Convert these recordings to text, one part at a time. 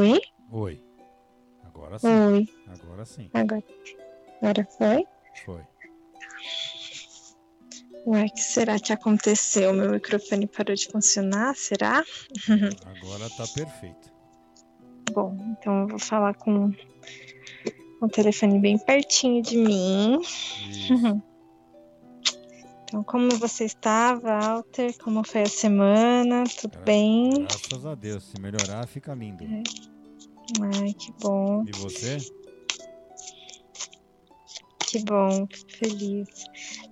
Oi? Oi. Agora sim. Oi. Agora sim. Agora, agora foi? Foi. Ué, o que será que aconteceu? Meu microfone parou de funcionar? Será? Agora tá perfeito. Bom, então eu vou falar com o telefone bem pertinho de mim. Isso. Então, como você está, Walter? Como foi a semana? Tudo Gra- bem? Graças a Deus. Se melhorar, fica lindo. Ai, que bom, E você? que bom, fico feliz.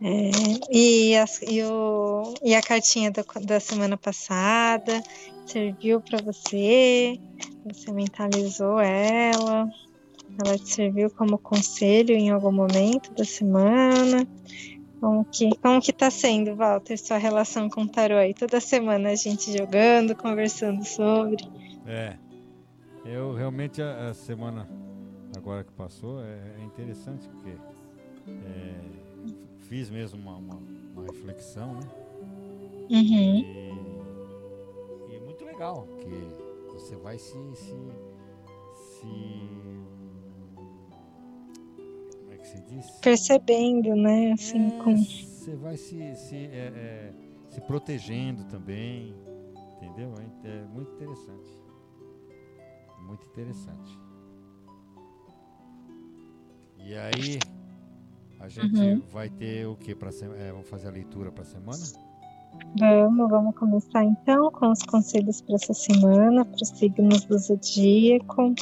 É, e, as- e o- e a cartinha da, da semana passada serviu para você? Você mentalizou ela? Ela te serviu como conselho em algum momento da semana? Como que, como que tá sendo, Walter, sua relação com o tarô aí? Toda semana a gente jogando, conversando sobre. É. Eu realmente a, a semana agora que passou é, é interessante porque é, fiz mesmo uma, uma, uma reflexão, né? Uhum, E, e é muito legal que você vai se, se, se que se diz? percebendo, né? Assim, É, com. Você vai se, se, é, é, se protegendo também, entendeu? É, é muito interessante. Muito interessante. E aí, a gente Uhum. vai ter o que para é, Vamos fazer a leitura para semana? Vamos, vamos começar então com os conselhos para essa semana, para os signos do zodíaco.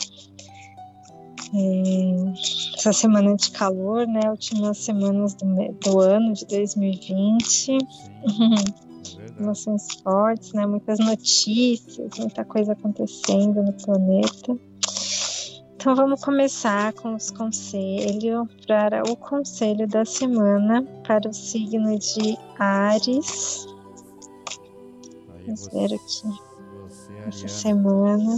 É, essa semana de calor, né? Últimas semanas do, do ano de 2020. Sim. Emoções fortes, né? Muitas notícias, muita coisa acontecendo no planeta. Então vamos começar com os conselhos para o conselho da semana para o signo de Ares. Aí Vamos você, aqui você essa semana,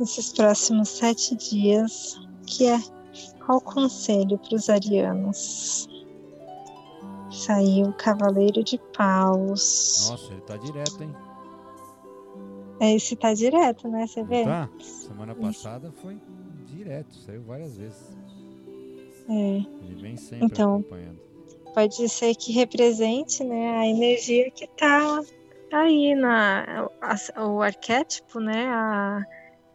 esses próximos sete dias, que é qual conselho para os arianos? Saiu o Cavaleiro de Paus. Nossa, ele tá direto, hein? Esse tá direto, né? Você vê? Tá? Semana passada foi direto, saiu várias vezes. É, Ele vem sempre Então, acompanhando. pode ser que represente, né, a energia que tá aí na o arquétipo, né, a,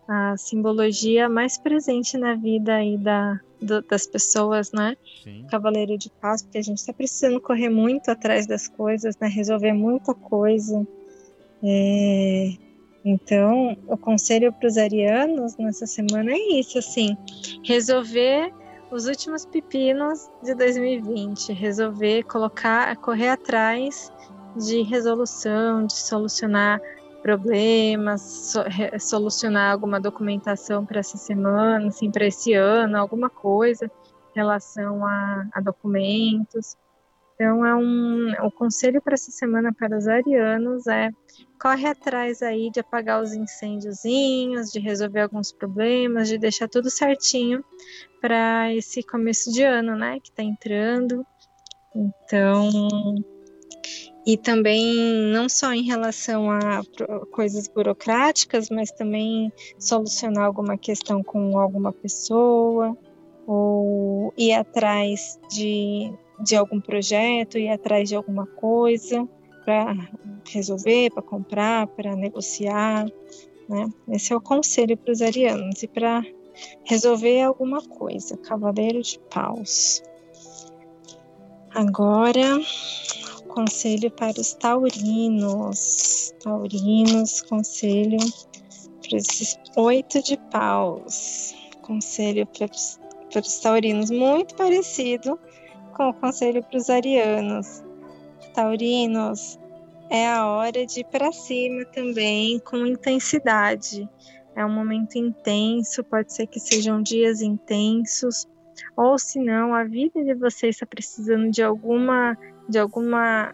a simbologia mais presente na vida aí da, do- das pessoas, né? Sim, Cavaleiro de Paus, porque a gente está precisando correr muito atrás das coisas, né? Resolver muita coisa. É, Então, o conselho para os arianos nessa semana é isso, assim, resolver os últimos pepinos de 2020, resolver colocar, correr atrás de resolução, de solucionar problemas, so- solucionar alguma documentação para essa semana, assim, para esse ano, alguma coisa em relação a, a documentos. Então, é um, o conselho para essa semana para os arianos é corre atrás aí de apagar os incêndiozinhos, de resolver alguns problemas, de deixar tudo certinho para esse começo de ano, né, que está entrando. Então, e também não só em relação a coisas burocráticas, mas também solucionar alguma questão com alguma pessoa, ou ir atrás de, de algum projeto, ir atrás de alguma coisa para resolver, para comprar, para negociar, né? Esse é o conselho para os arianos e para resolver alguma coisa. Cavaleiro de Paus. Agora, conselho para os taurinos. Taurinos, conselho para esses oito de paus. Conselho para os, para os taurinos, muito parecido com o conselho para os arianos. Taurinos, é a hora de ir para cima também com intensidade. É um momento intenso, pode ser que sejam dias intensos, ou se não, a vida de vocês está precisando de alguma, de alguma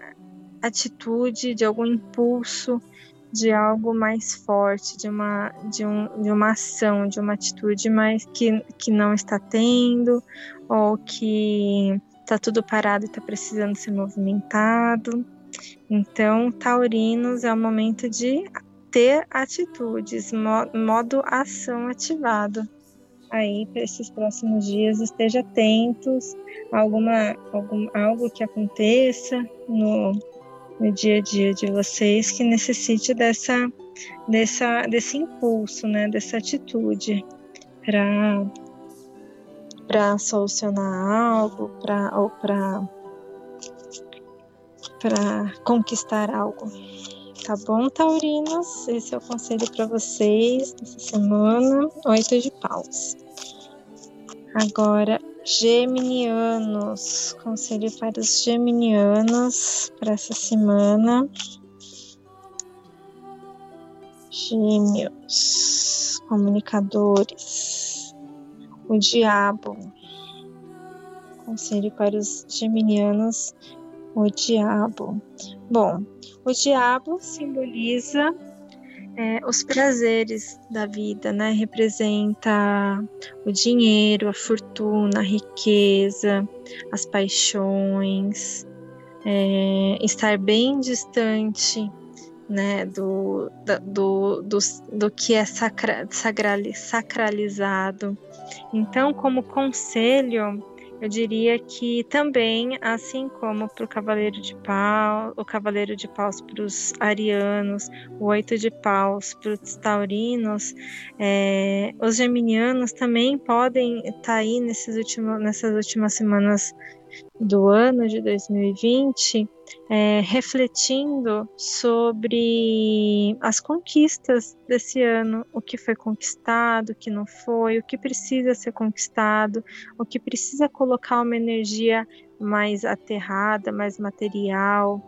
atitude, de algum impulso, de algo mais forte, de uma, de um, de uma ação, de uma atitude mais que, que não está tendo, ou que está tudo parado e está precisando ser movimentado. Então, taurinos é o momento de ter atitudes, modo ação ativado. Aí, para esses próximos dias, esteja atentos a alguma, algum, algo que aconteça no, no dia a dia de vocês que necessite dessa, dessa, desse impulso, né, dessa atitude para para solucionar algo, para ou para para conquistar algo. Tá bom, taurinos? Esse é o conselho para vocês nessa semana. Oito de paus. Agora, geminianos. Conselho para os geminianos para essa semana. Gêmeos, comunicadores, o diabo. Conselho para os geminianos o diabo. Bom, o diabo simboliza é, os prazeres da vida, né? Representa o dinheiro, a fortuna, a riqueza, as paixões, é, estar bem distante né, do, do, do, do, que é sacra, sacralizado. Então, como conselho, eu diria que também, assim como para o Cavaleiro de Pau, o Cavaleiro de Paus para os arianos, o Oito de Paus para os taurinos, é, os geminianos também podem estar tá aí nesses últimos, nessas últimas semanas do ano de 2020, é, refletindo sobre as conquistas desse ano, o que foi conquistado, o que não foi, o que precisa ser conquistado, o que precisa colocar uma energia mais aterrada, mais material,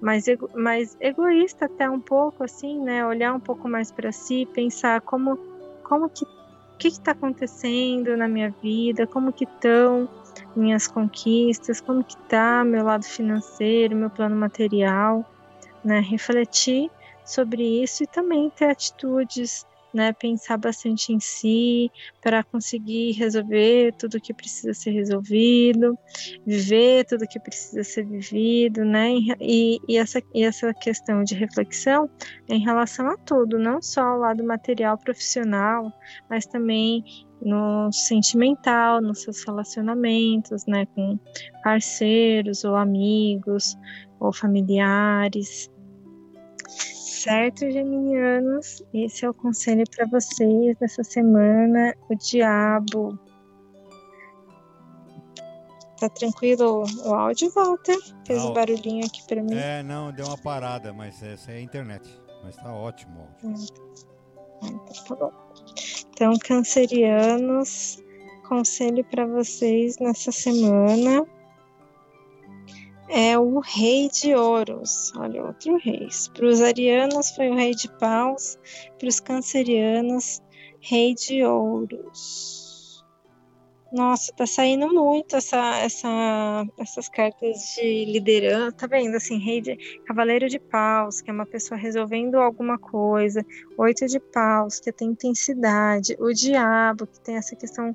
mais, ego, mais egoísta até um pouco, assim, né? Olhar um pouco mais para si, pensar como, como que o que está acontecendo na minha vida, como que estão minhas conquistas, como que tá meu lado financeiro, meu plano material, né? Refletir sobre isso e também ter atitudes, né? Pensar bastante em si para conseguir resolver tudo que precisa ser resolvido, viver tudo que precisa ser vivido, né? E, e, essa, e essa questão de reflexão é em relação a tudo, não só ao lado material profissional, mas também no sentimental, nos seus relacionamentos, né, com parceiros ou amigos ou familiares. Certo, geminianos? Esse é o conselho para vocês dessa semana. O diabo. Tá tranquilo? O áudio volta. Fez um barulhinho aqui para mim. É, não, deu uma parada, mas essa é a internet. Mas tá ótimo o áudio. Hum. Então, tá bom. Então, cancerianos, conselho para vocês nessa semana é o Rei de Ouros. Olha, outro rei. Para os arianos foi o Rei de Paus, para os cancerianos, Rei de Ouros. Nossa, tá saindo muito essa, essa, essas cartas de liderança. Tá vendo? Assim, rei de cavaleiro de paus, que é uma pessoa resolvendo alguma coisa. Oito de paus, que tem intensidade. O diabo, que tem essa questão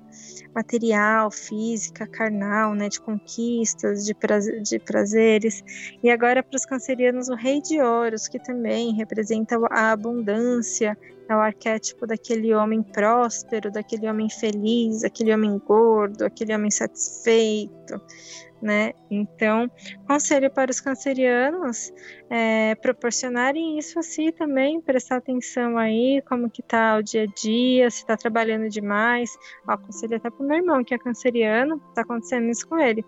material, física, carnal, né? De conquistas, de, prazer, de prazeres. E agora para os cancerianos, o rei de ouros, que também representa a abundância é o arquétipo daquele homem próspero, daquele homem feliz, aquele homem gordo, aquele homem satisfeito, né? Então, conselho para os cancerianos é, proporcionarem isso a si também, prestar atenção aí, como que tá o dia a dia, se está trabalhando demais. Ó, aconselho até para o meu irmão, que é canceriano, tá acontecendo isso com ele.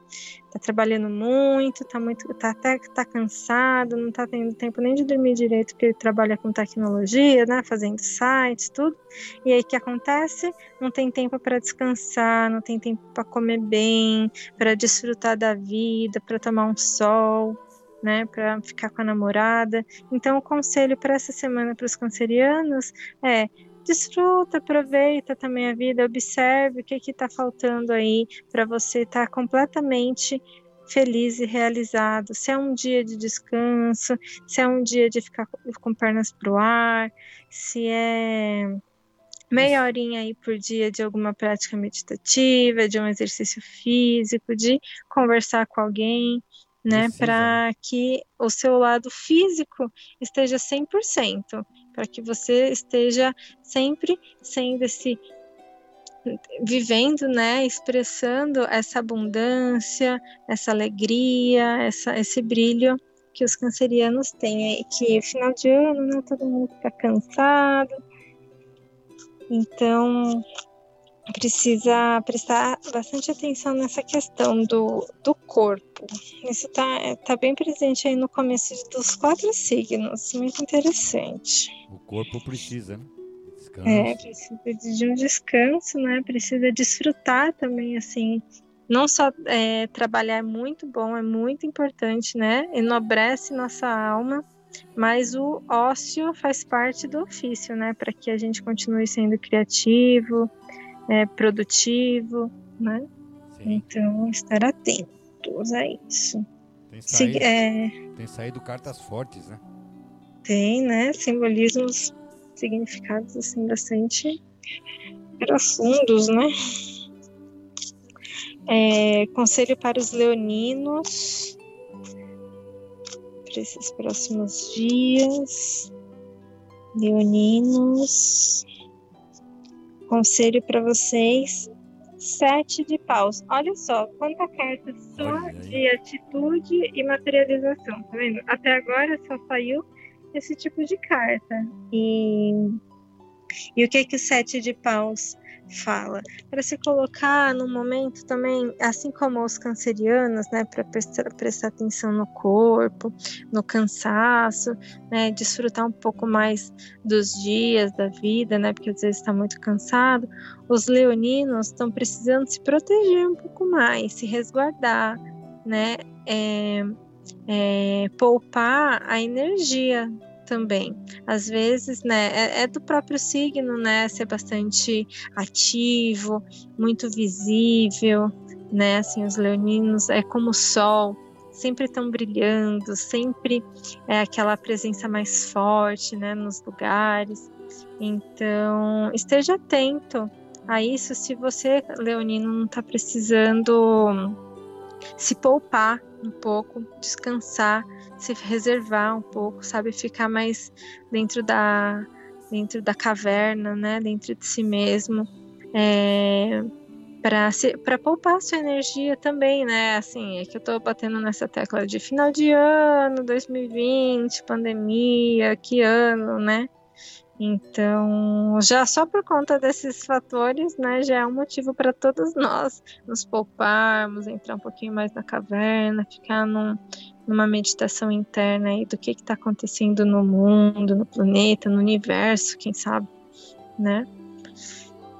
Tá trabalhando muito, tá muito, tá até tá cansado, não tá tendo tempo nem de dormir direito, porque ele trabalha com tecnologia, né, fazendo sites, tudo. E aí o que acontece? Não tem tempo para descansar, não tem tempo para comer bem, para desfrutar da vida, para tomar um sol né, para ficar com a namorada. Então, o conselho para essa semana para os cancerianos é desfruta, aproveita também a vida, observe o que está faltando aí para você estar tá completamente feliz e realizado. Se é um dia de descanso, se é um dia de ficar com pernas para o ar, se é meia horinha aí por dia de alguma prática meditativa, de um exercício físico, de conversar com alguém né, para que o seu lado físico esteja 100%, para que você esteja sempre sendo esse vivendo, né, expressando essa abundância, essa alegria, essa, esse brilho que os cancerianos têm, e que final de ano, né, todo mundo fica cansado, então precisa prestar bastante atenção nessa questão do, do corpo. Isso está tá bem presente aí no começo dos quatro signos, muito interessante. O corpo precisa, né? Descanso. É, precisa de um descanso, né? Precisa desfrutar também, assim. Não só é, trabalhar é muito bom, é muito importante, né? Enobrece nossa alma, mas o ócio faz parte do ofício, né? Para que a gente continue sendo criativo, é, produtivo, né? Sim. Então, estar atentos a isso. Tem saído, Se, é... tem saído cartas fortes, né? Tem, né? Simbolismos, significados, assim, bastante profundos, né? É, conselho para os leoninos para esses próximos dias. Leoninos. Conselho para vocês: sete de paus. Olha só, quanta carta só de atitude e materialização, tá vendo? Até agora só saiu esse tipo de carta. E, e o que que o sete de paus fala? Para se colocar no momento também, assim como os cancerianos, né, para prestar, prestar, atenção no corpo, no cansaço, né, desfrutar um pouco mais dos dias da vida, né, porque às vezes está muito cansado. Os leoninos estão precisando se proteger um pouco mais, se resguardar, né, é, é, poupar a energia também. Às vezes, né, é, é, do próprio signo, né, ser bastante ativo, muito visível, né, assim, os leoninos é como o sol, sempre estão brilhando, sempre é aquela presença mais forte, né, nos lugares. Então, esteja atento a isso se você, leonino, não está precisando se poupar um pouco, descansar, se reservar um pouco, sabe, ficar mais dentro da dentro da caverna, né, dentro de si mesmo, é, para poupar sua energia também, né? Assim, é que eu tô batendo nessa tecla de final de ano, 2020, pandemia, que ano, né? Então, já só por conta desses fatores, né, já é um motivo para todos nós nos pouparmos, entrar um pouquinho mais na caverna, ficar num, numa meditação interna aí do que está acontecendo no mundo, no planeta, no universo, quem sabe, né?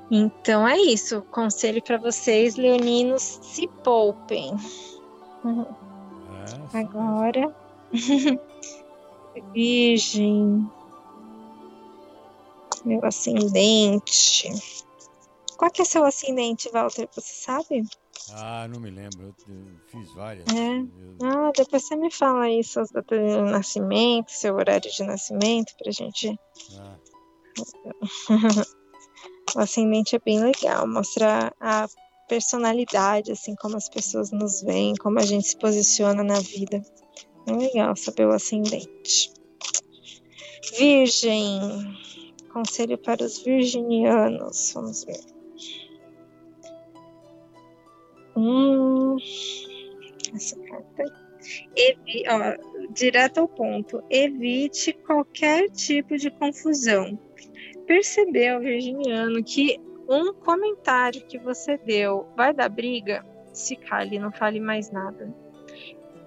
Então é isso. Conselho para vocês, leoninos, se poupem. É, Agora, Virgem meu ascendente. Qual que é seu ascendente, Walter? Você sabe? Ah, não me lembro. Eu, fiz várias. É. Ah, depois você me fala aí suas datas de nascimento, seu horário de nascimento, pra gente. Ah. o ascendente é bem legal, mostra a personalidade, assim, como as pessoas nos veem, como a gente se posiciona na vida. É legal saber o ascendente. Virgem. Conselho para os virginianos. Vamos ver. Hum, essa carta. Evi, ó, direto ao ponto. Evite qualquer tipo de confusão. Percebeu, virginiano, que um comentário que você deu vai dar briga? Se cale, não fale mais nada.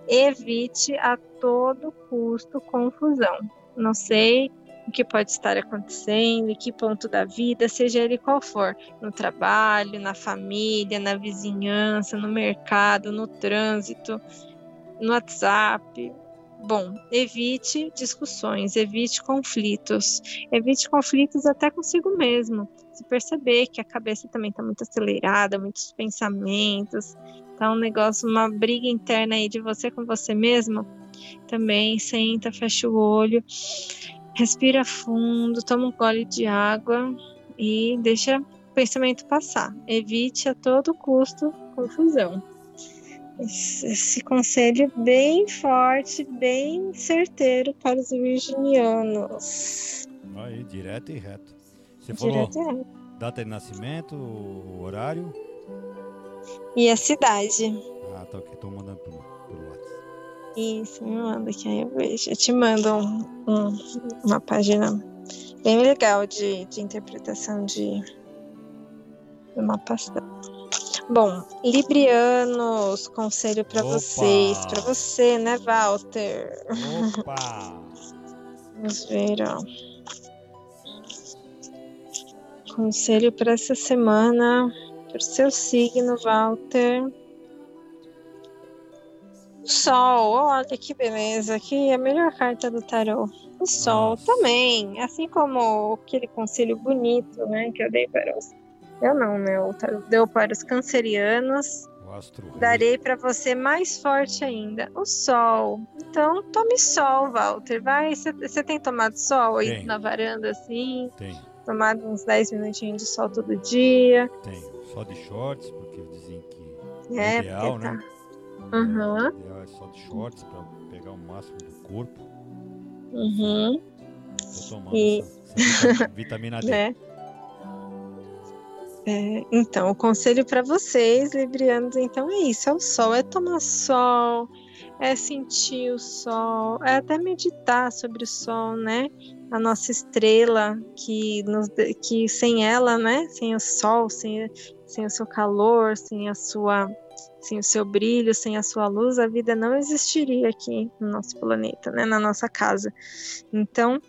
Evite a todo custo confusão. Não sei o que pode estar acontecendo, em que ponto da vida, seja ele qual for, no trabalho, na família, na vizinhança, no mercado, no trânsito, no WhatsApp. Bom, evite discussões, evite conflitos, evite conflitos até consigo mesmo. Se perceber que a cabeça também está muito acelerada, muitos pensamentos, tá um negócio, uma briga interna aí de você com você mesmo, também senta, fecha o olho Respira fundo, toma um gole de água e deixa o pensamento passar. Evite a todo custo confusão. Esse conselho bem forte, bem certeiro para os virginianos. Aí, direto e reto. Você Direto falou reto. data de nascimento, o horário? E a cidade. Ah, tá ok. Tô mandando WhatsApp. Isso, me manda que aí eu vejo. Eu te mando um- um- uma página bem legal de, de interpretação de, de mapa astral. Bom, Librianos, conselho para vocês, para você, né, Walter? Opa! Vamos ver, ó. Conselho para essa semana, para o seu signo, Walter. Sol, olha que beleza, aqui é a melhor carta do tarô. O Sol Nossa. também, assim como aquele conselho bonito, né, que eu dei para os. Eu não, né? O tarô deu para os cancerianos. O. Darei para você mais forte ainda, o sol. Então, tome sol, Walter. Vai, você tem tomado sol aí Tenho. na varanda assim? Tem, Tomado uns 10 minutinhos de sol todo dia? tem. Só de shorts, porque dizem que É, ideal, porque tá. Uhum, é só de shorts pra pegar o máximo do corpo. uhum, Tô tomando E- essa, essa vita- vitamina D. né? É, então, o conselho para vocês, librianos, então é isso: é o sol, é tomar sol, é sentir o sol, é até meditar sobre o sol, né? A nossa estrela, que, nos, que sem ela, né? Sem o sol, sem, sem o seu calor, sem a sua. Sem o seu brilho, sem a sua luz, a vida não existiria aqui no nosso planeta, né? Na nossa casa. Então,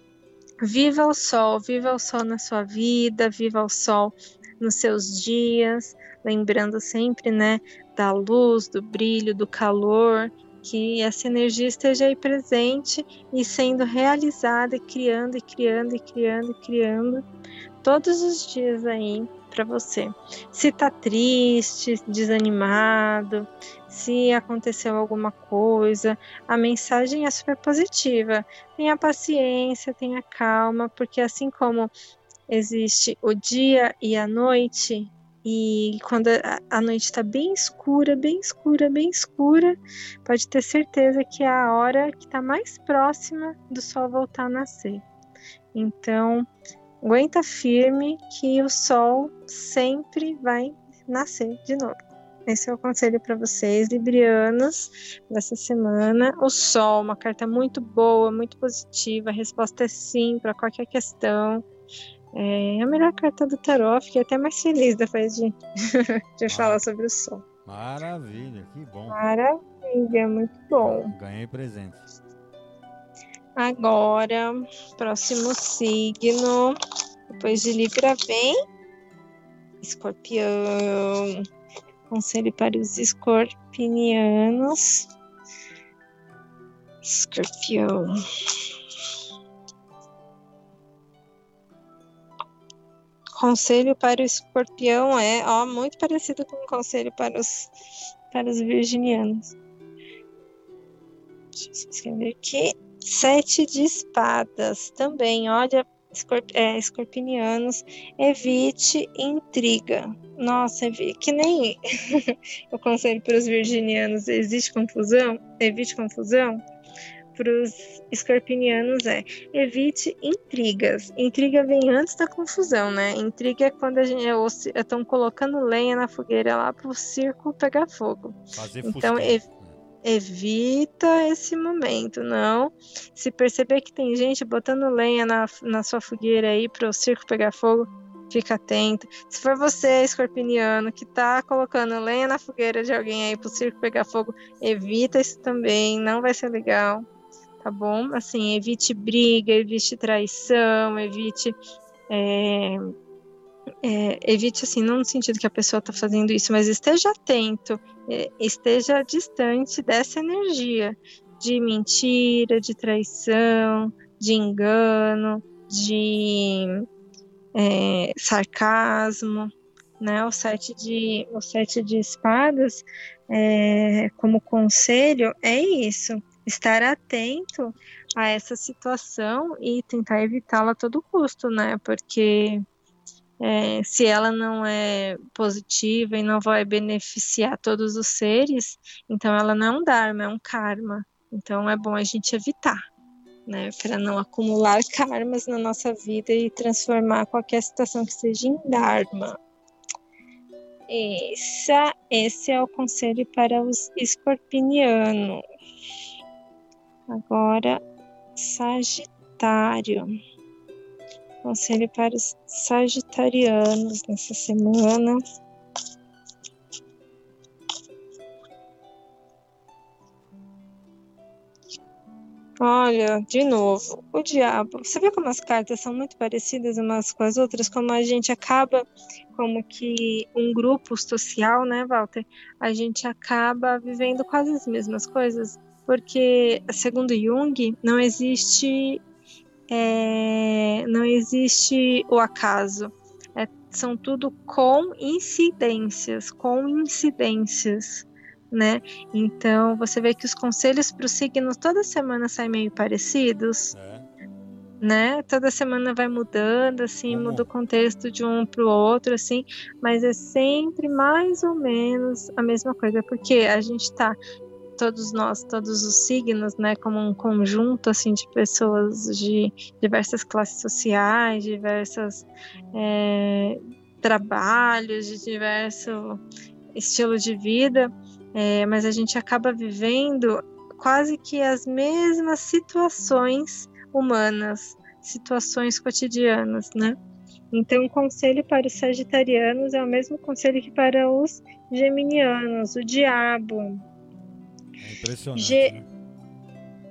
viva o sol, viva o sol na sua vida, viva o sol nos seus dias, lembrando sempre, né, da luz, do brilho, do calor, que essa energia esteja aí presente e sendo realizada, criando e criando e criando e criando todos os dias aí para você. Se tá triste, desanimado, se aconteceu alguma coisa, a mensagem é super positiva. Tenha paciência, tenha calma, porque assim como existe o dia e a noite, e quando a- a noite está bem escura, bem escura, bem escura, pode ter certeza que é a hora que está mais próxima do sol voltar a nascer. Então, aguenta firme que o sol sempre vai nascer de novo. Esse é o conselho para vocês, librianos, dessa semana. O sol, uma carta muito boa, muito positiva. A resposta é sim para qualquer questão. É a melhor carta do tarot. Fiquei até mais feliz depois de, de falar sobre o sol. Maravilha, que bom. Maravilha, muito bom. Ganhei presente. Agora, próximo signo. Depois de Libra vem Escorpião. Conselho para os escorpianos. Escorpião. Conselho para o escorpião é ó, muito parecido com o conselho para os, para os virginianos. Deixa eu escrever aqui. Sete de espadas também, olha, escorp é, escorpinianos, evite intriga. Nossa, evi- que nem o conselho para os virginianos, existe confusão? Evite confusão? Para os escorpinianos é evite intrigas. Intriga vem antes da confusão, né? Intriga é quando a gente estão colocando lenha na fogueira lá para o circo pegar fogo. Fazer Então, ev- evita esse momento, não. Se perceber que tem gente botando lenha na, na sua fogueira aí para o circo pegar fogo, fica atento. Se for você, escorpiniano, que tá colocando lenha na fogueira de alguém aí para o circo pegar fogo, evita isso também, não vai ser legal, tá bom? Assim, evite briga, evite traição, evite. é, é, evite assim, não no sentido que a pessoa está fazendo isso, mas esteja atento, é, esteja distante dessa energia de mentira, de traição, de engano, de é, sarcasmo, né? O sete de, o sete de espadas, é, como conselho, é isso: estar atento a essa situação e tentar evitá-la a todo custo, né? Porque é, se ela não é positiva e não vai beneficiar todos os seres, então ela não é um dharma, é um karma. Então é bom a gente evitar, né? Para não acumular karmas na nossa vida e transformar qualquer situação que seja em dharma. Essa, esse é o conselho para os escorpinianos. Agora, Sagitário. Conselho para os sagitarianos nessa semana. Olha, de novo, o diabo. Você vê como as cartas são muito parecidas umas com as outras, como a gente acaba, como que um grupo social, né, Walter? A gente acaba vivendo quase as mesmas coisas, porque, segundo Jung, não existe, é, não existe o acaso. É, são tudo coincidências, coincidências né? Então você vê que os conselhos para os signos toda semana saem meio parecidos. É. Né? Toda semana vai mudando, assim, uhum. muda o contexto de um para o outro, assim, mas é sempre mais ou menos a mesma coisa, porque a gente está todos nós, todos os signos, né, como um conjunto assim de pessoas de diversas classes sociais, diversos é, trabalhos, de diverso estilo de vida, é, mas a gente acaba vivendo quase que as mesmas situações humanas, situações cotidianas, né? Então, o conselho para os sagitarianos é o mesmo conselho que para os geminianos, o diabo. Impressionante. Ge... Né?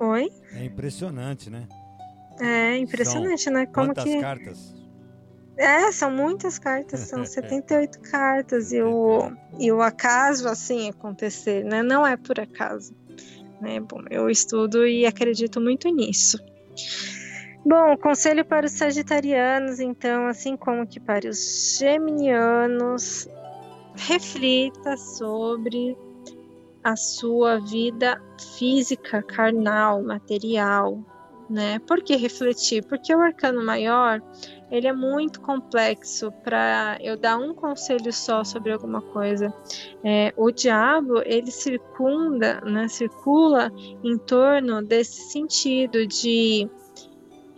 Oi? É impressionante, né? É impressionante, São né? Como quantas que cartas? É, são muitas cartas, são 78 cartas e o, e o acaso assim acontecer, né? Não é por acaso. Né? Bom, eu estudo e acredito muito nisso. Bom, conselho para os sagitarianos, então, assim como que para os geminianos, reflita sobre a sua vida física, carnal, material, né? Por que refletir? Porque o arcano maior ele é muito complexo para eu dar um conselho só sobre alguma coisa. É, o diabo ele circunda, né, circula em torno desse sentido de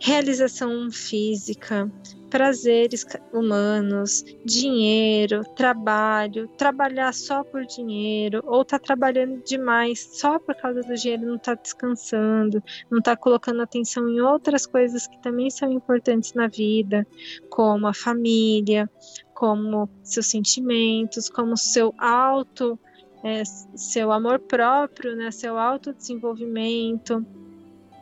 realização física, prazeres humanos, dinheiro, trabalho, trabalhar só por dinheiro, ou tá trabalhando demais só por causa do dinheiro, não tá descansando, não tá colocando atenção em outras coisas que também são importantes na vida, como a família, como seus sentimentos, como seu auto, é, seu amor próprio, né, seu autodesenvolvimento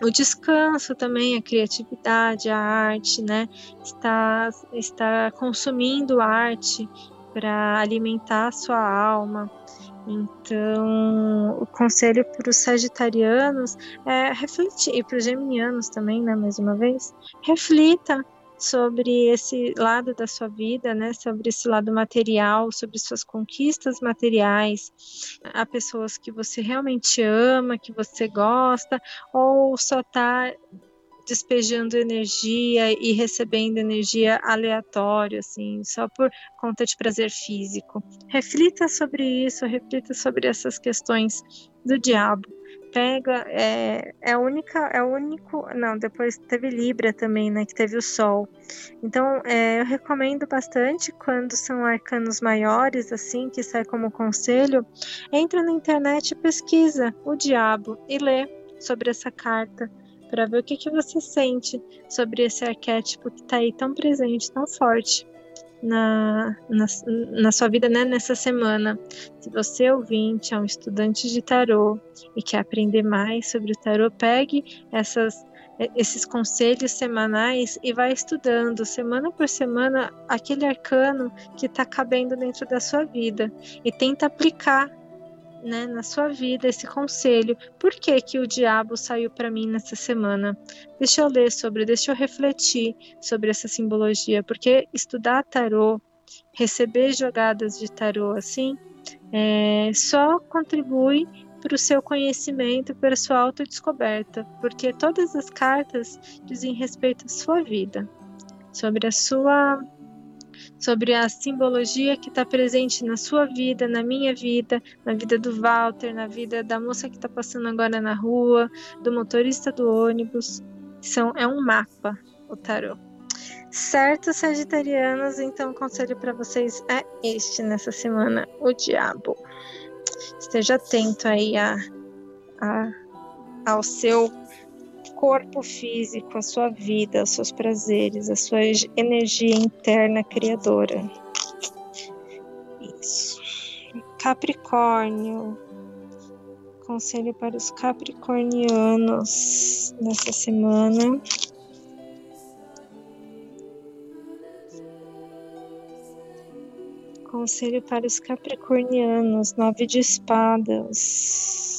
o descanso também, a criatividade, a arte, né? Está, está consumindo arte para alimentar a sua alma. Então, o conselho para os sagitarianos é refletir, e para os geminianos também, né, mais uma vez, reflita sobre esse lado da sua vida, né, sobre esse lado material, sobre suas conquistas materiais, a pessoas que você realmente ama, que você gosta, ou só está despejando energia e recebendo energia aleatória, assim, só por conta de prazer físico. Reflita sobre isso, reflita sobre essas questões do diabo pega é, é a única é o único não depois teve Libra também né que teve o Sol. Então é, eu recomendo bastante quando são arcanos maiores assim que sai como conselho entra na internet e pesquisa o diabo e lê sobre essa carta para ver o que, que você sente sobre esse arquétipo que está aí tão presente tão forte na, na, na sua vida né, nessa semana. Se você ouvinte é um estudante de tarô e quer aprender mais sobre o tarô, pegue essas, esses conselhos semanais e vai estudando semana por semana aquele arcano que está cabendo dentro da sua vida e tenta aplicar né, na sua vida esse conselho. Por que, que o diabo saiu para mim nessa semana? Deixa eu ler sobre, deixa eu refletir sobre essa simbologia, porque estudar tarô, receber jogadas de tarô assim, é, só contribui para o seu conhecimento, para a sua autodescoberta, porque todas as cartas dizem respeito à sua vida, sobre a sua sobre a simbologia que está presente na sua vida, na minha vida, na vida do Walter, na vida da moça que está passando agora na rua, do motorista do ônibus, São, é um mapa, o tarô. Certo, Sagitarianos, então o conselho para vocês é este nessa semana: o diabo. Esteja atento aí a, a, ao seu corpo físico, a sua vida, aos seus prazeres, a sua energia interna criadora. Isso. Capricórnio. Conselho para os capricornianos nessa semana. Conselho para os capricornianos, nove de espadas.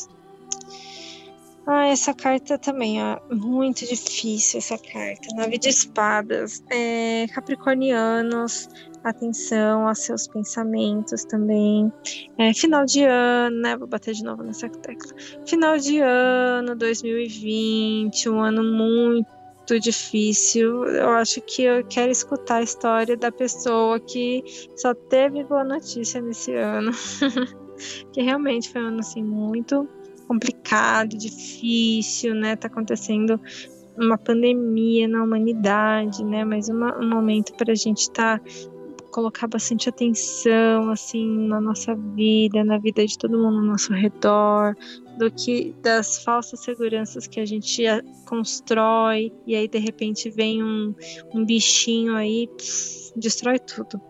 Ah, essa carta também, ó, muito difícil essa carta. Nove de espadas. É, capricornianos, atenção aos seus pensamentos também. É, final de ano, né? Vou bater de novo nessa tecla. Final de ano 2020, um ano muito difícil. Eu acho que eu quero escutar a história da pessoa que só teve boa notícia nesse ano. que realmente foi um ano assim muito complicado, difícil, né? Tá acontecendo uma pandemia na humanidade, né? Mas uma, um momento para a gente estar tá, colocar bastante atenção assim na nossa vida, na vida de todo mundo ao nosso redor, do que das falsas seguranças que a gente constrói e aí de repente vem um, um bichinho aí pss, destrói tudo.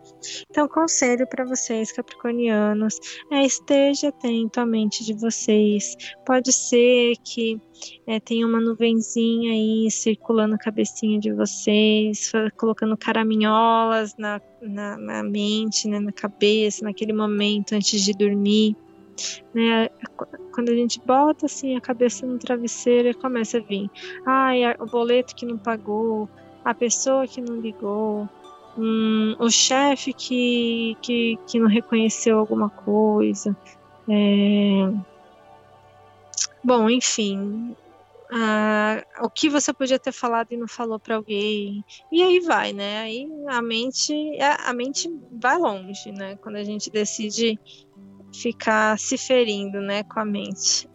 Então, conselho para vocês, capricornianos, é esteja atento à mente de vocês. Pode ser que é, tenha uma nuvenzinha aí circulando a cabecinha de vocês, colocando caraminholas na, na, na mente, né, na cabeça, naquele momento antes de dormir. Né, quando a gente bota assim a cabeça no travesseiro, começa a vir, ai, o boleto que não pagou, a pessoa que não ligou, um, o chefe que, que, que não reconheceu alguma coisa. É... Bom, enfim, o que você podia ter falado e não falou para alguém. E aí vai, né? Aí a mente, a, a mente vai longe, né? Quando a gente decide ficar se ferindo, né, com a mente.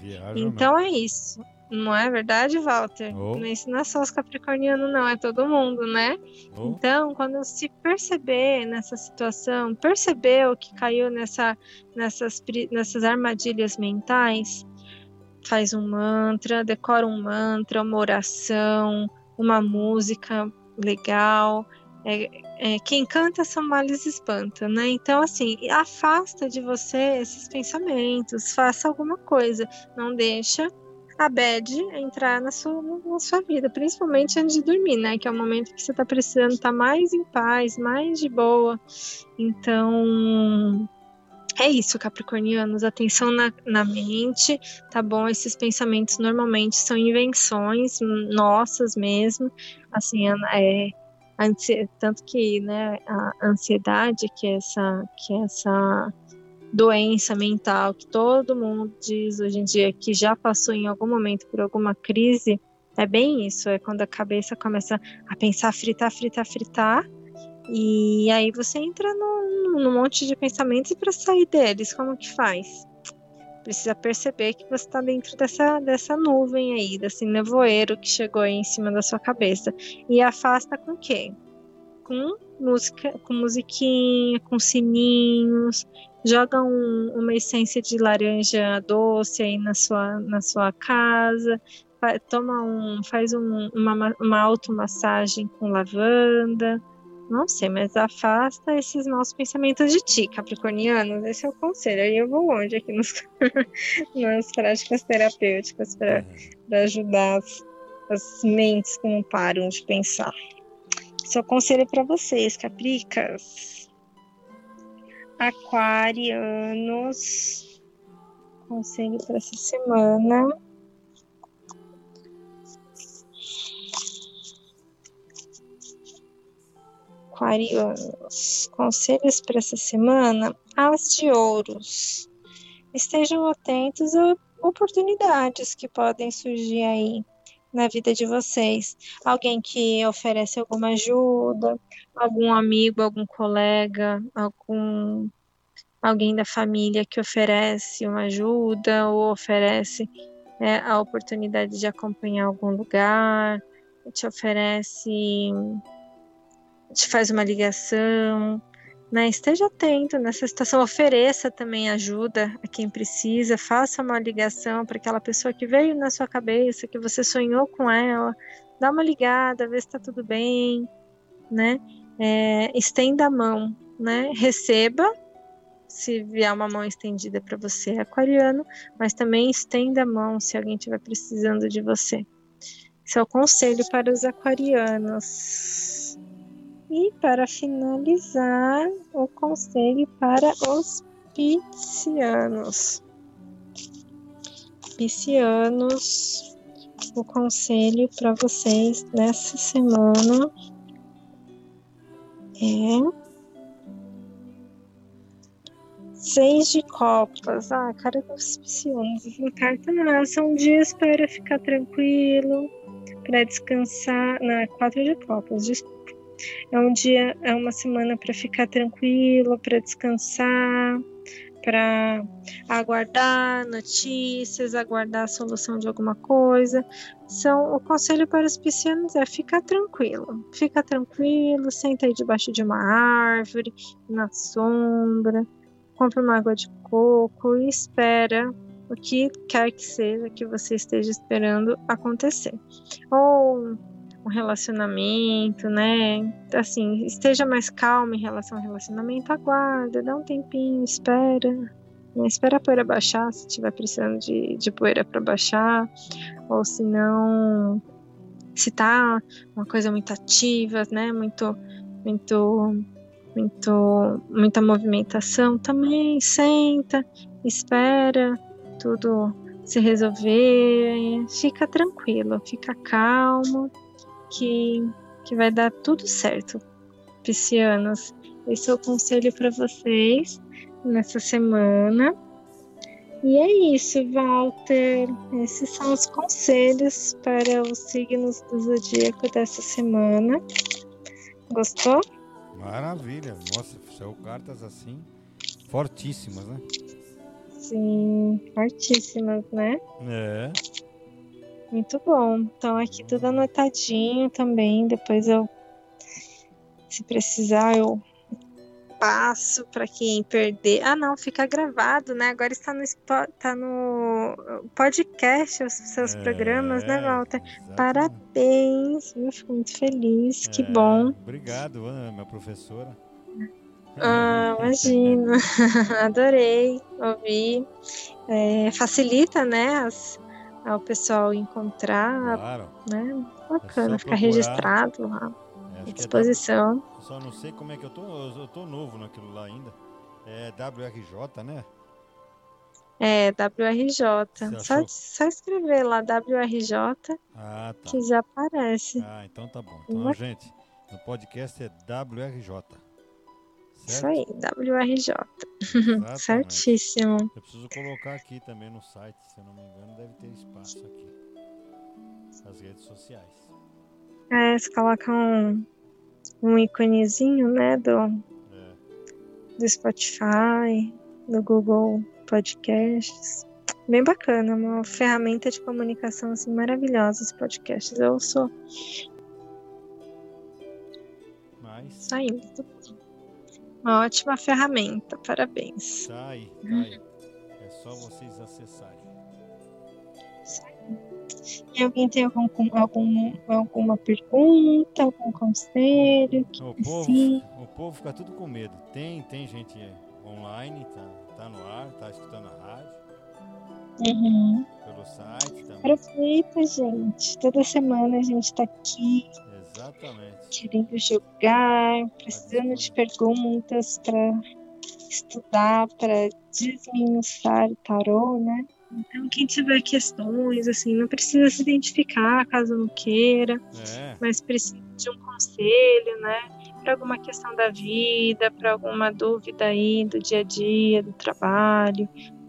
É, então é isso. Não é verdade, Walter? Oh. Não é só os capricornianos, não, é todo mundo, né? Oh. Então, quando se perceber nessa situação, perceber o que caiu nessa, nessas, nessas armadilhas mentais, faz um mantra, decora um mantra, uma oração, uma música legal. É, é, quem canta são males espanta, né? Então, assim, afasta de você esses pensamentos, faça alguma coisa, não deixa a bad entrar na sua, na sua vida, principalmente antes de dormir, né? Que é o momento que você tá precisando estar tá mais em paz, mais de boa. Então, é isso, Capricornianos, atenção na, na mente, tá bom? Esses pensamentos normalmente são invenções nossas mesmo, assim, é, tanto que, né, a ansiedade, que é essa, que é essa doença mental que todo mundo diz hoje em dia que já passou em algum momento por alguma crise, é bem isso, é quando a cabeça começa a pensar, fritar, fritar, fritar, e aí você entra num, monte de pensamentos e para sair deles, como que faz? Precisa perceber que você está dentro dessa, dessa nuvem aí, desse nevoeiro que chegou aí em cima da sua cabeça. E afasta com o quê? Com música, com musiquinha, com sininhos, joga um, uma essência de laranja doce aí na sua, na sua casa, toma um, faz um, uma, uma automassagem com lavanda, não sei, mas afasta esses maus pensamentos de ti, capricornianos, esse é o conselho, aí eu vou longe aqui nos, nas práticas terapêuticas para ajudar as, as mentes que não param de pensar. Esse é o conselho para vocês, capricas aquarianos. Conselho para essa semana. Aquarianos. Conselhos para essa semana: as de ouros. Estejam atentos a oportunidades que podem surgir aí na vida de vocês. Alguém que oferece alguma ajuda, algum amigo, algum colega, algum alguém da família que oferece uma ajuda ou oferece é, a oportunidade de acompanhar algum lugar, te oferece, te faz uma ligação, né? Esteja atento nessa situação, ofereça também ajuda a quem precisa, faça uma ligação para aquela pessoa que veio na sua cabeça, que você sonhou com ela, dá uma ligada, vê se está tudo bem, né? É, estenda a mão, né? Receba se vier uma mão estendida para você, aquariano, mas também estenda a mão se alguém estiver precisando de você. Esse é o conselho para os aquarianos. E para finalizar, o conselho para os piscianos. Piscianos, o conselho para vocês nessa semana é Seis de copas. Ah, cara dos piscianos. Essa carta não. São dias para ficar tranquilo, para descansar. Não, é quatro de copas, desculpa. É um dia, é uma semana para ficar tranquilo, para descansar, para aguardar notícias, aguardar a solução de alguma coisa. São o conselho para os piscianos é ficar tranquilo, fica tranquilo, senta aí debaixo de uma árvore, na sombra, compra uma água de coco e espera o que quer que seja que você esteja esperando acontecer. Ou relacionamento, né? Assim, esteja mais calmo em relação ao relacionamento, aguarda, dá um tempinho, espera. Né? Espera a poeira baixar, se estiver precisando de, de poeira para baixar, ou se não, se tá uma coisa muito ativa, né? Muito, muito muito, muita movimentação, também senta, espera tudo se resolver, fica tranquilo, fica calmo, que, que vai dar tudo certo, piscianos. Esse é o conselho para vocês nessa semana. E é isso, Walter. Esses são os conselhos para os signos do zodíaco dessa semana. Gostou? Maravilha. Nossa, são cartas assim fortíssimas, né? Sim, fortíssimas, né? É. Muito bom. Então aqui tudo anotadinho também. Depois eu, se precisar, eu passo para quem perder. Ah, não, fica gravado, né? Agora está no, tá no podcast os seus é, programas, né, Walter? Exatamente. Parabéns, eu fico muito feliz, é, que bom. Obrigado, Ana, minha professora. Ah, imagina, adorei ouvir. É, facilita, né, as, ao pessoal encontrar, claro. né? Bacana, é ficar registrado lá à disposição. É só não sei como é que eu tô, eu tô novo naquilo lá ainda. É WRJ, né? É, WRJ. Só, só escrever lá WRJ ah, tá. que já aparece. Ah, então tá bom. Então, gente, no podcast é WRJ. Isso aí, WRJ. Certíssimo. Eu preciso colocar aqui também no site, se eu não me engano, deve ter espaço aqui. As redes sociais. É, você coloca um, um íconezinho, né, do, é. do Spotify, do Google Podcasts. Bem bacana, uma ferramenta de comunicação assim maravilhosa os podcasts. Eu sou Mas... saindo. Uma ótima ferramenta, parabéns. Tá aí, tá aí. É só vocês acessarem. E alguém tem algum, algum, alguma pergunta, algum conselho? O povo, o povo fica tudo com medo. Tem, tem gente online, tá, tá no ar, tá escutando a rádio. Uhum. Pelo site também. Aproveita, gente. Toda semana a gente tá aqui. Exatamente. Querendo jogar, precisando de perguntas para estudar, para desminuçar o tarô, né? Então, quem tiver questões, assim, não precisa se identificar caso não queira, é. mas precisa de um conselho, né? Para alguma questão da vida, para alguma dúvida aí do dia a dia, do trabalho,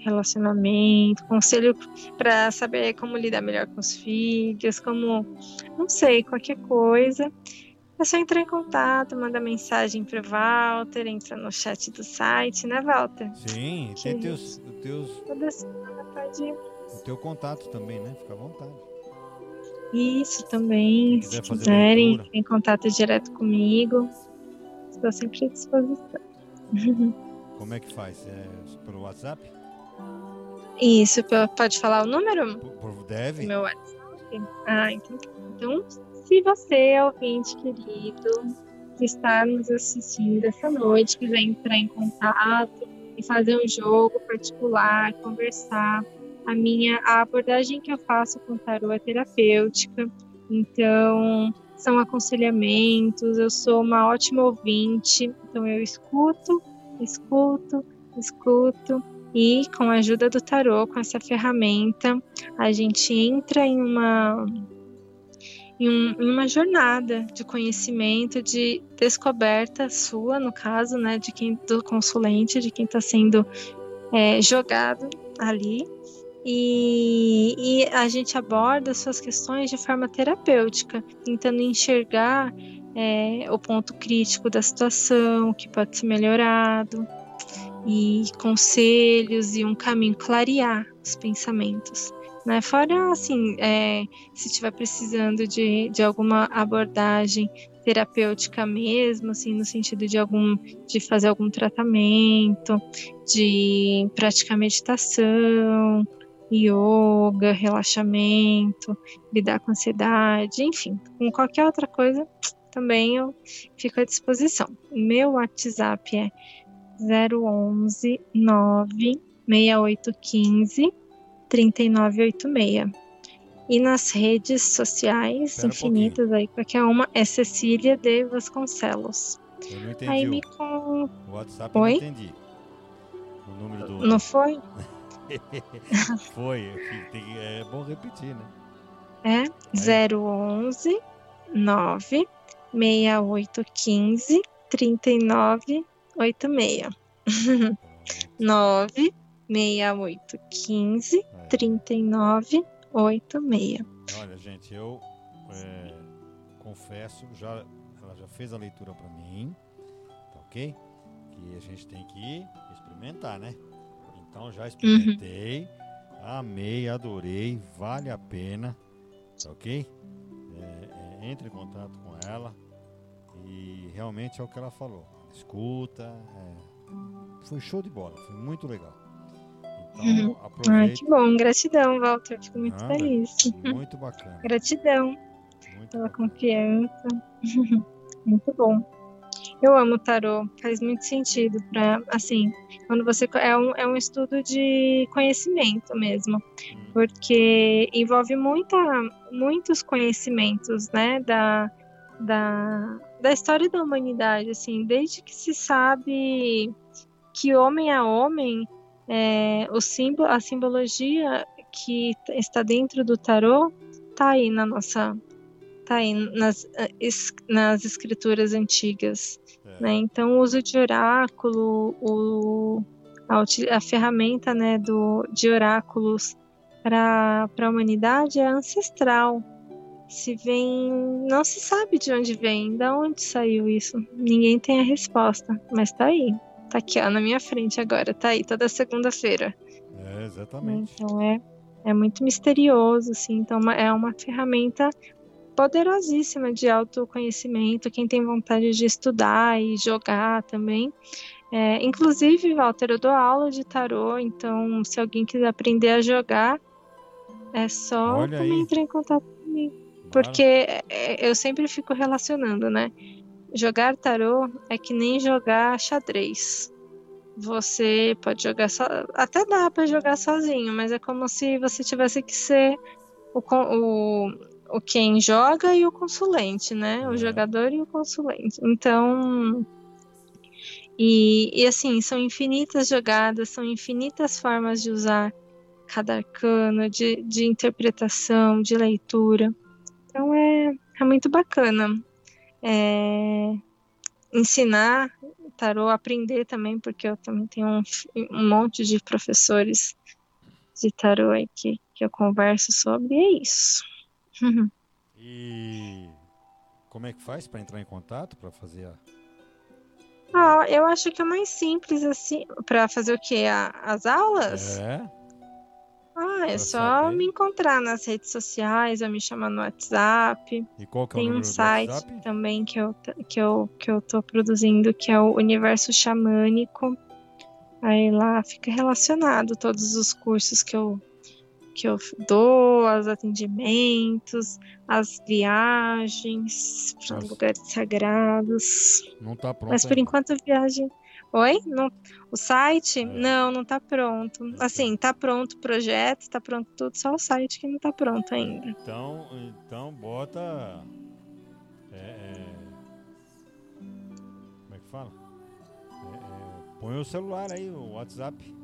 relacionamento, conselho para saber como lidar melhor com os filhos, como, não sei, qualquer coisa. É só entrar em contato, manda mensagem para Walter, entra no chat do site, né, Walter? Sim, tem teus, teus. Toda semana pode o teu contato também, né? Fica à vontade. Isso também, se quiserem, leitura. em contato direto comigo. Estou sempre à disposição. Como é que faz? É pelo WhatsApp? Isso, pode falar o número? Deve. Meu WhatsApp. Ah, então, então se você, ouvinte querido, que está nos assistindo essa noite, quiser entrar em contato e fazer um jogo particular, conversar, a minha a abordagem que eu faço com tarô é terapêutica. Então, são aconselhamentos, eu sou uma ótima ouvinte, então eu escuto, escuto, escuto e com a ajuda do tarô, com essa ferramenta, a gente entra em uma em, um, em uma jornada de conhecimento, de descoberta sua, no caso, né, de quem do consulente, de quem está sendo é, jogado ali. E, e, a gente aborda suas questões de forma terapêutica, tentando enxergar é, o ponto crítico da situação, que pode ser melhorado, e conselhos e um caminho, clarear os pensamentos. Né? Fora, assim, é, se estiver precisando de, de alguma abordagem terapêutica mesmo, assim, no sentido de algum, de fazer algum tratamento, de praticar meditação, yoga, relaxamento, lidar com ansiedade, enfim, com qualquer outra coisa, também eu fico à disposição. Meu WhatsApp é 011 9 6815 3986. E nas redes sociais infinitas um aí, qualquer uma, é Cecília de Vasconcelos. Eu não entendi. Aí me com... O WhatsApp Oi? eu não entendi. O número do. Não foi? foi. É bom repetir, né? É aí. 011 9 6815 3986. 9 6815 3986. Olha, gente, eu é, confesso, já, ela já fez a leitura para mim, tá ok? Que a gente tem que experimentar, né? Então já experimentei, uhum. amei, adorei, vale a pena, tá ok? É, é, entre em contato com ela e realmente é o que ela falou. Escuta, é, foi show de bola, foi muito legal. Então, aproveite. Ah, que bom, gratidão, Walter. Fico muito Nada, feliz. Muito bacana. gratidão muito pela bacana. confiança. muito bom. Eu amo tarô, faz muito sentido para assim, quando você é um, é um estudo de conhecimento mesmo, hum. porque envolve muita, muitos conhecimentos, né, da, da, da história da humanidade, assim, desde que se sabe que homem é homem, é, o símbolo, a simbologia que está dentro do tarô está aí na nossa tá aí nas, nas escrituras antigas é. né? então o uso de oráculo o, a, a ferramenta né, do, de oráculos para a humanidade é ancestral se vem não se sabe de onde vem de onde saiu isso ninguém tem a resposta mas está aí Tá aqui, ó, na minha frente agora, tá aí, toda segunda-feira. É, exatamente. Então é, é muito misterioso, assim, então é, uma ferramenta poderosíssima de autoconhecimento, quem tem vontade de estudar e jogar também. É, inclusive, Walter, eu dou aula de tarô, então se alguém quiser aprender a jogar, é só entrar em contato comigo. Porque é, eu sempre fico relacionando, né? Jogar tarô é que nem jogar xadrez. Você pode jogar só. Até dá para jogar sozinho, mas é como se você tivesse que ser o, o, o quem joga e o consulente, né? O uhum. jogador e o consulente. Então. E, e assim, são infinitas jogadas, são infinitas formas de usar cada arcano, de, de interpretação, de leitura. Então é, é muito bacana é, ensinar tarô, aprender também, porque eu também tenho um, um monte de professores de tarô aí que, que eu converso sobre, e é isso. e como é que faz para entrar em contato, para fazer a... Ah, eu acho que é mais simples assim, para fazer o quê? A, as aulas? É. Ah, é só saber. me encontrar nas redes sociais, ou me chamar no WhatsApp. E qual que é o Tem um site também que eu, que, eu, que eu tô produzindo, que é o Universo Xamânico. Aí lá fica relacionado todos os cursos que eu, que eu dou, os atendimentos, as viagens para lugares sagrados. Não tá pronto Mas por ainda. enquanto a viagem. Oi? Não... O site? É. Não, não tá pronto. Então. Assim, tá pronto o projeto, tá pronto tudo, só o site que não tá pronto ainda. Então, então bota. é, é, como é que fala? É, é, põe o celular aí, o WhatsApp.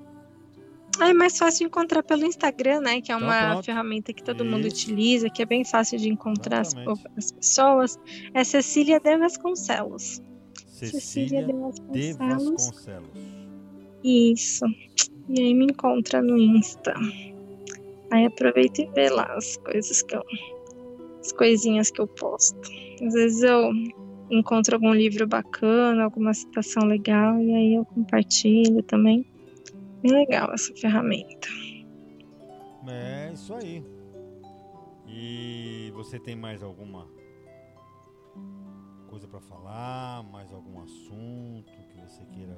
Ah, É mais fácil encontrar pelo Instagram, né? Que é Então, uma pronto. ferramenta que todo mundo Isso. utiliza, que é bem fácil de encontrar as, as pessoas. É Cecília de Vasconcelos. Cecília de de Vasconcelos. Vasconcelos. Isso. E aí me encontra no Insta. Aí aproveita e vê lá as coisas que eu. As coisinhas que eu posto. Às vezes eu encontro algum livro bacana, alguma citação legal, e aí eu compartilho também. Bem legal essa ferramenta. É isso aí. E você tem mais alguma coisa pra falar? Mais algum assunto que você queira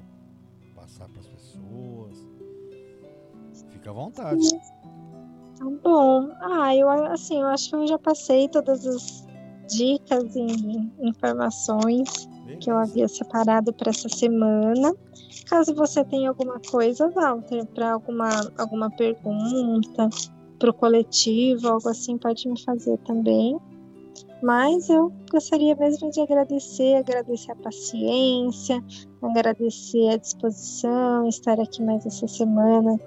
passar para as pessoas? Fica à vontade. Tá bom. Ah, eu assim, eu acho que eu já passei todas as dicas e informações que eu havia separado para essa semana. Caso você tenha alguma coisa, Walter, para alguma, alguma pergunta para o coletivo, algo assim, pode me fazer também. Mas eu gostaria mesmo de agradecer, agradecer a paciência, agradecer a disposição, estar aqui mais essa semana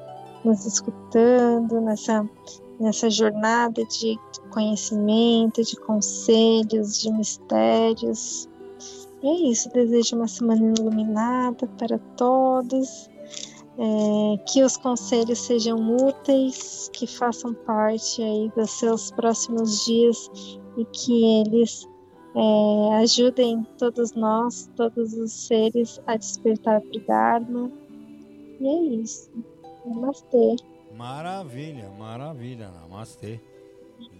nos escutando nessa, nessa jornada de conhecimento, de conselhos, de mistérios. E é isso, desejo uma semana iluminada para todos, é, que os conselhos sejam úteis, que façam parte aí dos seus próximos dias e que eles é, ajudem todos nós, todos os seres a despertar para o Dharma. E é isso. Namastê. Maravilha, maravilha, namastê.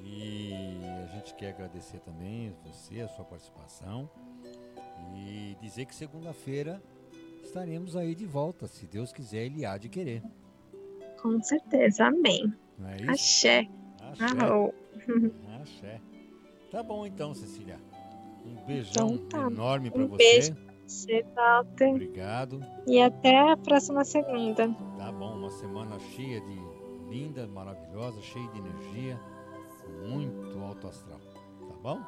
E a gente quer agradecer também você, a sua participação. E dizer que segunda-feira estaremos aí de volta, se Deus quiser, Ele há de querer. Com certeza. Amém. Não é isso? Axé. Axé. Arrou. Axé. Tá bom então, Cecília. Um beijão Então tá. enorme para Um você. beijo. Você, Walter. Obrigado. E até a próxima segunda. Tá bom, uma semana cheia de linda, maravilhosa, cheia de energia, muito alto astral. Tá bom?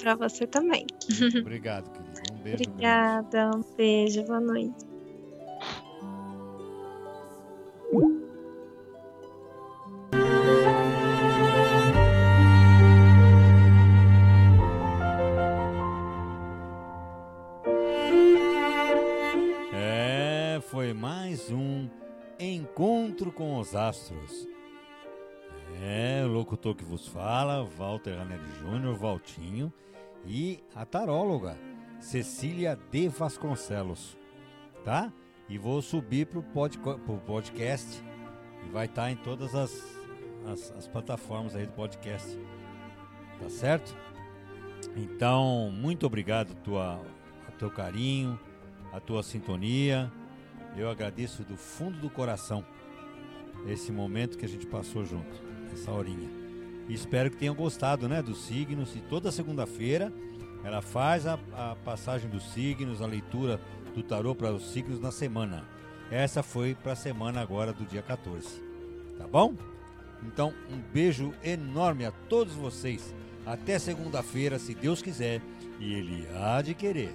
Para você também. Obrigado, querido. Um beijo grande. Obrigada. Um beijo. Boa noite. Astros. É, o locutor que vos fala, Walter Ranelli Júnior, Valtinho, e a taróloga, Cecília de Vasconcelos, tá? E vou subir pro, podco- pro podcast e vai estar em todas as, as, as plataformas aí do podcast, tá certo? Então, muito obrigado tua, a teu carinho, a tua sintonia. Eu agradeço do fundo do coração esse momento que a gente passou junto, essa horinha. Espero que tenham gostado, né, dos signos. E toda segunda-feira ela faz a, a passagem dos signos, a leitura do tarô para os signos na semana. Essa foi para a semana agora do dia 14. Tá bom? Então, um beijo enorme a todos vocês. Até segunda-feira, se Deus quiser, e Ele há de querer.